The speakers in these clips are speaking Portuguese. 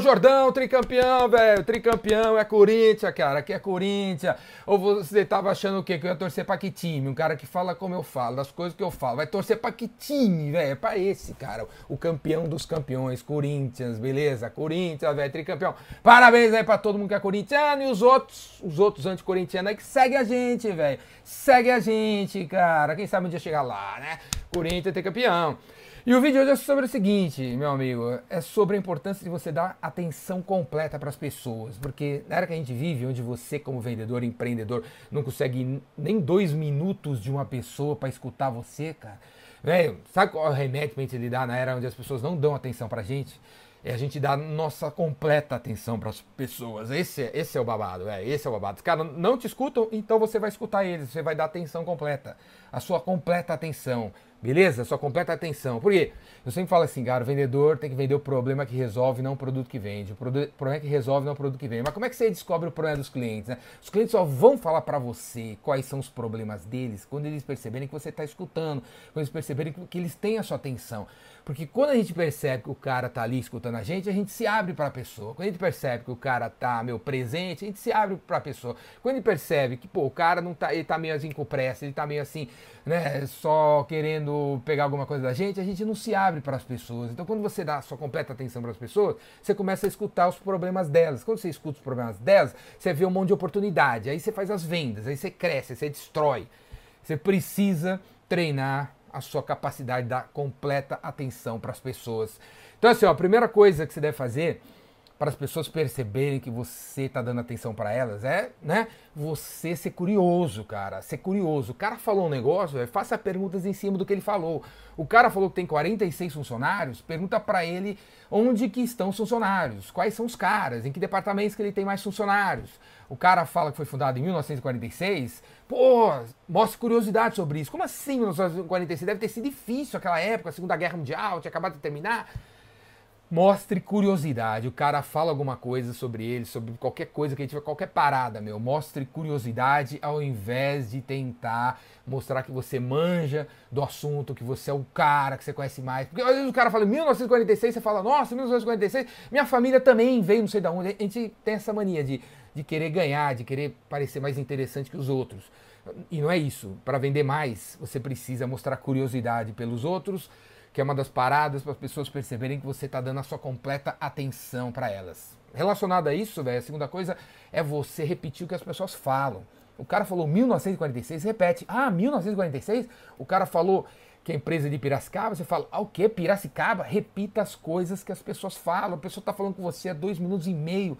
Jordão, tricampeão, velho. Tricampeão é Corinthians, cara. Aqui é Corinthians. Ou você tava achando o quê? Que eu ia torcer pra que time? Um cara que fala como eu falo, das coisas que eu falo. Vai torcer pra que time, velho? É pra esse, cara. O campeão dos campeões, Corinthians, beleza? Corinthians, velho, tricampeão. Parabéns aí pra todo mundo que é corintiano e os outros, os outros anticorintianos aí que segue a gente, velho. Segue a gente, cara. Quem sabe um dia chegar lá, né? Corinthians é tricampeão. E o vídeo hoje é sobre o seguinte, meu amigo, é sobre a importância de você dar atenção completa para as pessoas, porque na era que a gente vive, onde você como vendedor, empreendedor, não consegue nem dois minutos de uma pessoa para escutar você, cara, velho, sabe qual é o remédio pra gente lidar na era onde as pessoas não dão atenção pra gente? É a gente dar nossa completa atenção para as pessoas. Esse, é, esse é o babado, é, esse é o babado. Os caras não te escutam, então você vai escutar eles, você vai dar atenção completa. A sua completa atenção. Beleza? Sua completa atenção. Por quê? Eu sempre falo assim, cara, o vendedor tem que vender o problema que resolve, não o produto que vende. O problema que resolve, não o produto que vende. Mas como é que você descobre o problema dos clientes? Né? Os clientes só vão falar para você quais são os problemas deles quando eles perceberem que você está escutando, quando eles perceberem que eles têm a sua atenção. Porque quando a gente percebe que o cara tá ali escutando a gente, a gente se abre para a pessoa. Quando a gente percebe que o cara tá, meu, presente, a gente se abre para a pessoa. Quando a gente percebe que, pô, o cara não tá, ele tá meio assim com pressa, ele tá meio assim, né, só querendo pegar alguma coisa da gente, a gente não se abre para as pessoas. Então, quando você dá sua completa atenção para as pessoas, você começa a escutar os problemas delas. Quando você escuta os problemas delas, você vê um monte de oportunidade. Aí você faz as vendas, aí você cresce, você destrói. Você precisa treinar a sua capacidade de dar completa atenção para as pessoas. Então, assim, ó, a primeira coisa que você deve fazer para as pessoas perceberem que você está dando atenção para elas é, né, você ser curioso, cara, ser curioso. O cara falou um negócio, é, faça perguntas em cima do que ele falou. O cara falou que tem 46 funcionários, pergunta para ele onde que estão os funcionários, quais são os caras, em que departamentos que ele tem mais funcionários. O cara fala que foi fundado em 1946, pô, mostre curiosidade sobre isso. Como assim 1946? Deve ter sido difícil aquela época, a Segunda Guerra Mundial, tinha acabado de terminar. Mostre curiosidade. O cara fala alguma coisa sobre ele, sobre qualquer coisa que ele tiver, qualquer parada, meu. Mostre curiosidade ao invés de tentar mostrar que você manja do assunto, que você é o cara, que você conhece mais. Porque às vezes o cara fala 1946, você fala, nossa, 1946, minha família também veio não sei de onde. A gente tem essa mania de, de querer ganhar, de querer parecer mais interessante que os outros. E não é isso. Para vender mais, você precisa mostrar curiosidade pelos outros que é uma das paradas para as pessoas perceberem que você está dando a sua completa atenção para elas. Relacionado a isso, velho, a segunda coisa é você repetir o que as pessoas falam. O cara falou 1946, repete. Ah, 1946? O cara falou que é empresa de Piracicaba, você fala, ah, o que? Piracicaba? Repita as coisas que as pessoas falam. A pessoa está falando com você há dois minutos e meio.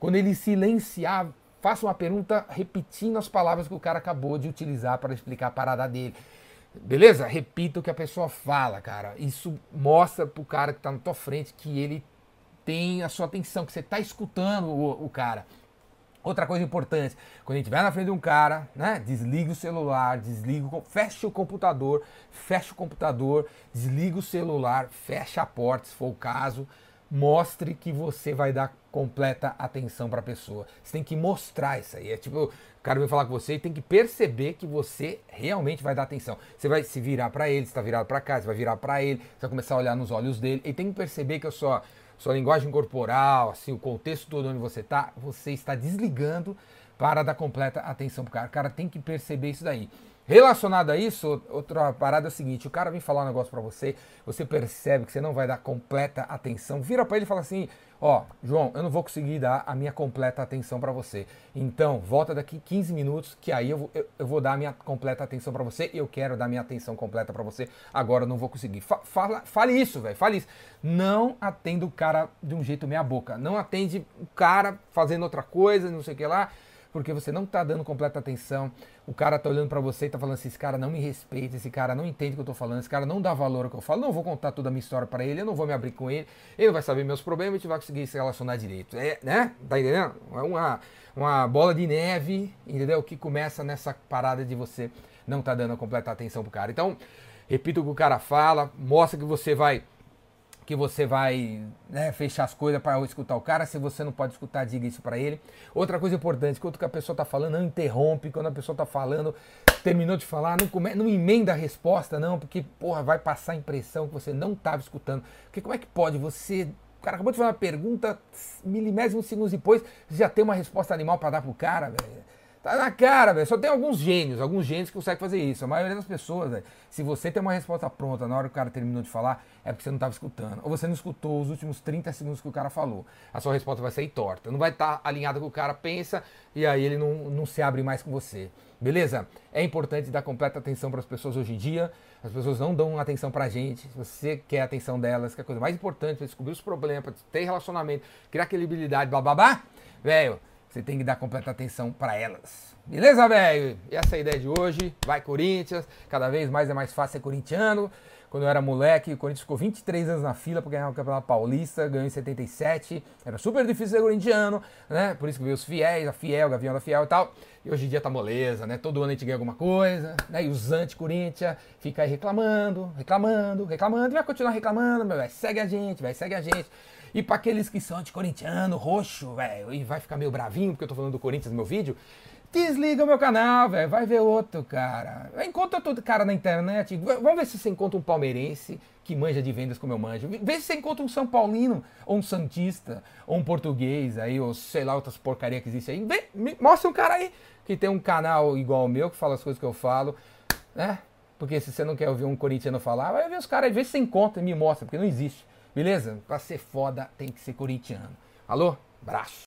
Quando ele silenciar, faça uma pergunta repetindo as palavras que o cara acabou de utilizar para explicar a parada dele. Beleza? Repita o que a pessoa fala, cara. Isso mostra pro cara que tá na tua frente que ele tem a sua atenção, que você tá escutando o, o cara. Outra coisa importante, quando a gente vai na frente de um cara, né? Desliga o celular, desliga, fecha o computador, fecha o computador, desliga o celular, fecha a porta, se for o caso mostre que você vai dar completa atenção para a pessoa. Você tem que mostrar isso aí. É tipo, o cara vem falar com você e tem que perceber que você realmente vai dar atenção. Você vai se virar para ele, está virado para cá, você vai virar para ele, você vai começar a olhar nos olhos dele e tem que perceber que a sua sua linguagem corporal, assim, o contexto todo onde você está, você está desligando para dar completa atenção pro cara. O cara tem que perceber isso daí. Relacionado a isso, outra parada é o seguinte: o cara vem falar um negócio para você, você percebe que você não vai dar completa atenção, vira para ele e fala assim: Ó, João, eu não vou conseguir dar a minha completa atenção para você. Então, volta daqui 15 minutos, que aí eu vou, eu, eu vou dar a minha completa atenção para você. Eu quero dar minha atenção completa para você. Agora eu não vou conseguir. Fala, fale isso, velho. Fale isso. Não atenda o cara de um jeito meia boca. Não atende o cara fazendo outra coisa, não sei o que lá porque você não está dando completa atenção. O cara está olhando para você e está falando assim: esse cara não me respeita, esse cara não entende o que eu estou falando, esse cara não dá valor ao que eu falo. Não vou contar toda a minha história para ele, eu não vou me abrir com ele, ele vai saber meus problemas e a gente vai conseguir se relacionar direito. É, né? Tá entendendo? É uma, uma bola de neve, entendeu? Que começa nessa parada de você não tá dando a completa atenção pro cara. Então, repita o que o cara fala, mostra que você vai que você vai né, fechar as coisas para escutar o cara. Se você não pode escutar, diga isso para ele. Outra coisa importante, quando a pessoa está falando, não interrompe. Quando a pessoa está falando, terminou de falar, não, come, não emenda a resposta, não, porque porra, vai passar a impressão que você não estava escutando. Porque como é que pode você O cara acabou de fazer uma pergunta, milésimos segundos depois, já tem uma resposta animal para dar pro cara, velho. Tá na cara, velho. Só tem alguns gênios, alguns gênios que conseguem fazer isso. A maioria das pessoas, velho. Se você tem uma resposta pronta na hora que o cara terminou de falar, é porque você não estava escutando. Ou você não escutou os últimos 30 segundos que o cara falou. A sua resposta vai sair torta. Não vai estar tá alinhada com o cara pensa e aí ele não, não se abre mais com você. Beleza? É importante dar completa atenção para as pessoas hoje em dia. As pessoas não dão atenção pra gente. Se você quer a atenção delas, que é a coisa mais importante para descobrir os problemas, para ter relacionamento, criar credibilidade, blá blá blá, velho, você tem que dar completa atenção para elas. Beleza, velho? E essa é a ideia de hoje. Vai Corinthians. Cada vez mais é mais fácil ser corintiano. Quando eu era moleque, o Corinthians ficou 23 anos na fila para ganhar o Campeonato Paulista, ganhou em 77. Era super difícil ser corintiano, né? Por isso que veio os fiéis, a Fiel, Gavião da Fiel e tal. E hoje em dia tá moleza, né? Todo ano a gente ganha alguma coisa, né? E os anti-Corinthians ficam aí reclamando, reclamando, reclamando, e vai continuar reclamando, velho. Segue a gente, vai, segue a gente. E para aqueles que são anti-corintiano, roxo, velho, e vai ficar meio bravinho porque eu tô falando do Corinthians no meu vídeo, desliga o meu canal, velho, vai ver outro, cara. Encontra todo cara na internet. Vamos ver se você encontra um palmeirense que manja de vendas como eu manjo. Vê se você encontra um São Paulino, ou um Santista, ou um português aí, ou sei lá, outras porcaria que existe aí. Vê, mostra um cara aí que tem um canal igual ao meu, que fala as coisas que eu falo, né? Porque se você não quer ouvir um corintiano falar, vai ver os caras vê se você encontra e me mostra, porque não existe. Beleza? Pra ser foda tem que ser corintiano. Alô? Braço.